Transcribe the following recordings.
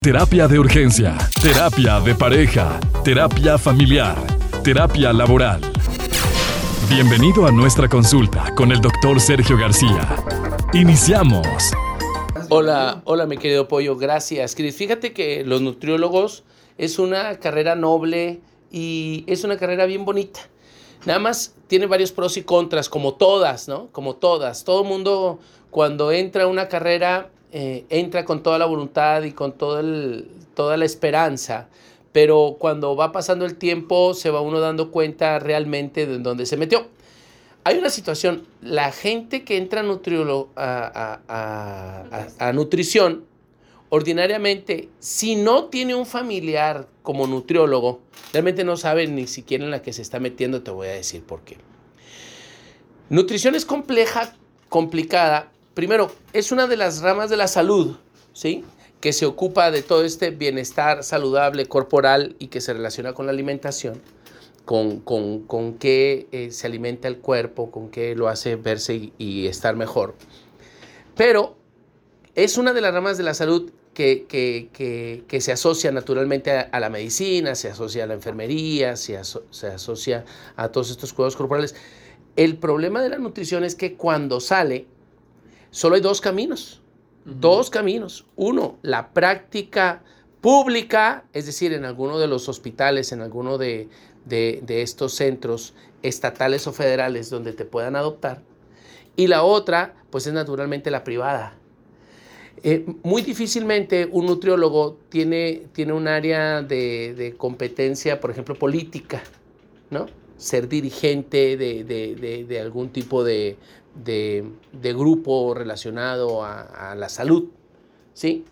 Terapia de urgencia, terapia de pareja, terapia familiar, terapia laboral. Bienvenido a nuestra consulta con el doctor Sergio García. Iniciamos. Hola, hola mi querido Pollo, gracias. Cris, fíjate que los nutriólogos es una carrera noble y es una carrera bien bonita. Nada más tiene varios pros y contras, como todas, ¿no? Como todas. Todo mundo cuando entra a una carrera eh, entra con toda la voluntad y con todo el, toda la esperanza, pero cuando va pasando el tiempo se va uno dando cuenta realmente de dónde se metió. Hay una situación, la gente que entra a, a, a nutrición, ordinariamente, si no tiene un familiar como nutriólogo, realmente no sabe ni siquiera en la que se está metiendo, te voy a decir por qué. Nutrición es compleja, complicada, primero, es una de las ramas de la salud, ¿sí? Que se ocupa de todo este bienestar saludable corporal y que se relaciona con la alimentación, con, con, qué eh, se alimenta el cuerpo, con qué lo hace verse y, estar mejor. Pero es una de las ramas de la salud que, que, se asocia naturalmente a, la medicina, se asocia a la enfermería, se, se asocia a todos estos cuidados corporales. El problema de la nutrición es que cuando sale, Solo hay dos caminos, dos caminos. Uno, la práctica pública, es decir, en alguno de los hospitales, en alguno de, estos centros estatales o federales donde te puedan adoptar. Y la otra, pues es naturalmente la privada. Eh, muy difícilmente un nutriólogo tiene, tiene un área de, de, competencia, por ejemplo, política, ¿no? Ser dirigente de algún tipo de, de, grupo relacionado a, la salud, ¿sí?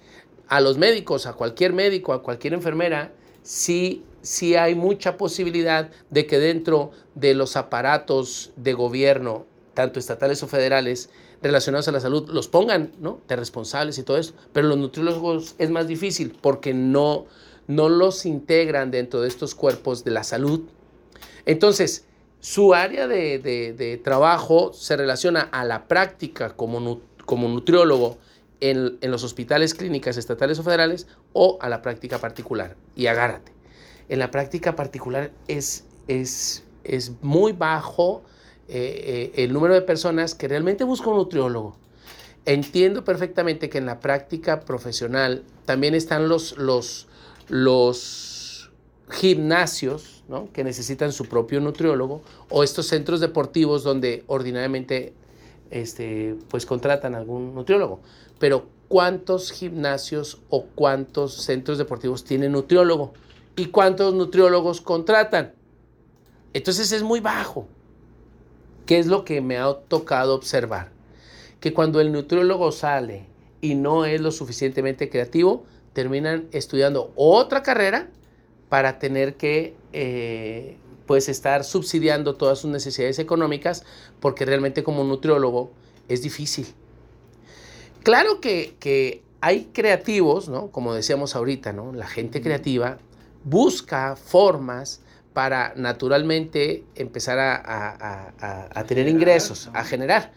A los médicos, a cualquier médico, a cualquier enfermera, sí, sí hay mucha posibilidad de que dentro de los aparatos de gobierno, tanto estatales o federales, relacionados a la salud, los pongan, ¿no? De responsables y todo eso. Pero los nutriólogos es más difícil porque no, no los integran dentro de estos cuerpos de la salud. Entonces, su área de, trabajo se relaciona a la práctica como, como nutriólogo en, los hospitales, clínicas estatales o federales o a la práctica particular. Y agárrate. En la práctica particular es, es, es muy bajo eh, eh, el número de personas que realmente buscan un nutriólogo. Entiendo perfectamente que en la práctica profesional también están los, los, los gimnasios que necesitan su propio nutriólogo, o estos centros deportivos donde ordinariamente este, pues contratan algún nutriólogo. Pero ¿cuántos gimnasios o cuántos centros deportivos tienen nutriólogo? ¿Y cuántos nutriólogos contratan? Entonces es muy bajo. ¿Qué es lo que me ha tocado observar? Que cuando el nutriólogo sale y no es lo suficientemente creativo, terminan estudiando otra carrera para tener que eh, pues estar subsidiando todas sus necesidades económicas porque realmente como nutriólogo es difícil. Claro que, hay creativos, ¿no? como decíamos ahorita, ¿no? la gente creativa busca formas para naturalmente empezar a tener ingresos, a generar.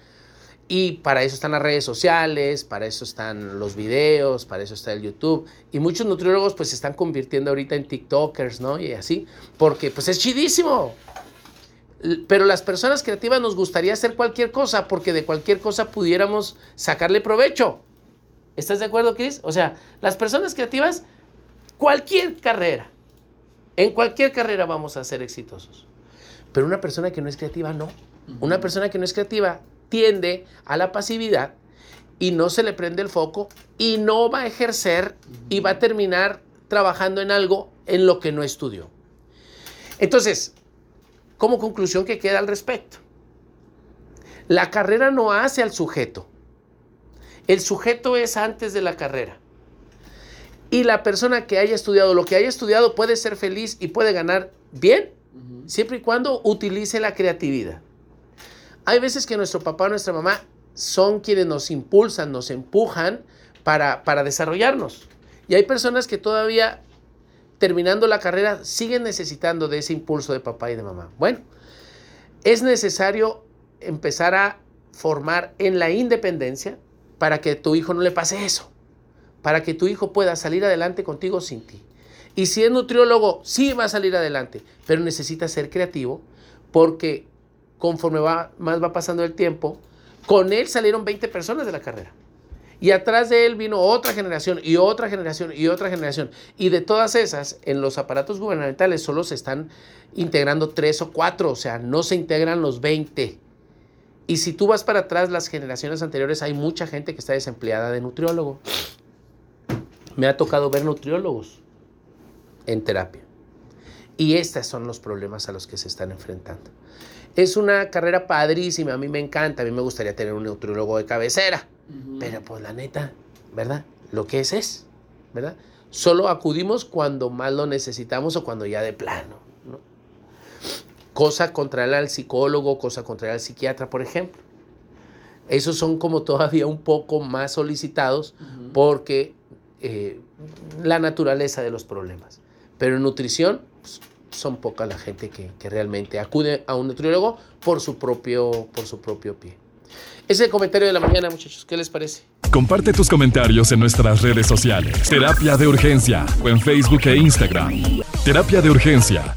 Y para eso están las redes sociales, para eso están los videos, para eso está el YouTube. Y muchos nutriólogos pues se están convirtiendo ahorita en TikTokers, ¿no? Y así, porque pues es chidísimo. Pero las personas creativas nos gustaría hacer cualquier cosa, porque de cualquier cosa pudiéramos sacarle provecho. ¿Estás de acuerdo, Chris? O sea, las personas creativas, cualquier carrera, en cualquier carrera vamos a ser exitosos. Pero una persona que no es creativa, no. Una persona que no es creativa tiende a la pasividad y no se le prende el foco y no va a ejercer y va a terminar trabajando en algo en lo que no estudió. Entonces, como conclusión que queda al respecto, la carrera no hace al sujeto. El sujeto es antes de la carrera. Y la persona que haya estudiado lo que haya estudiado puede ser feliz y puede ganar bien, siempre y cuando utilice la creatividad. Hay veces que nuestro papá o nuestra mamá son quienes nos impulsan, nos empujan para, para desarrollarnos. Y hay personas que todavía terminando la carrera siguen necesitando de ese impulso de papá y de mamá. Bueno, es necesario empezar a formar en la independencia para que tu hijo no le pase eso. para que tu hijo pueda salir adelante contigo sin ti. Y si es nutriólogo, sí va a salir adelante, pero necesita ser creativo porque conforme va, más va pasando el tiempo, con él salieron 20 personas de la carrera. Y atrás de él vino otra generación y otra generación y otra generación. Y de todas esas, en los aparatos gubernamentales solo se están integrando tres o cuatro, o sea, no se integran los 20. Y si tú vas para atrás, las generaciones anteriores, hay mucha gente que está desempleada de nutriólogo. Me ha tocado ver nutriólogos en terapia. Y estos son los problemas a los que se están enfrentando. Es una carrera padrísima, a mí me encanta, a mí me gustaría tener un nutriólogo de cabecera, pero pues la neta, ¿verdad? Lo que es es, ¿verdad? Solo acudimos cuando más lo necesitamos o cuando ya de plano, ¿no? Cosa contraria al psicólogo, cosa contraria al psiquiatra, por ejemplo. Esos son como todavía un poco más solicitados porque eh, la naturaleza de los problemas. Pero en nutrición pues, son poca la gente que, que, realmente acude a un nutriólogo por su propio, por su propio pie. Ese es el comentario de la mañana, muchachos. ¿Qué les parece? Comparte tus comentarios en nuestras redes sociales. Terapia de Urgencia o en Facebook e Instagram. Terapia de Urgencia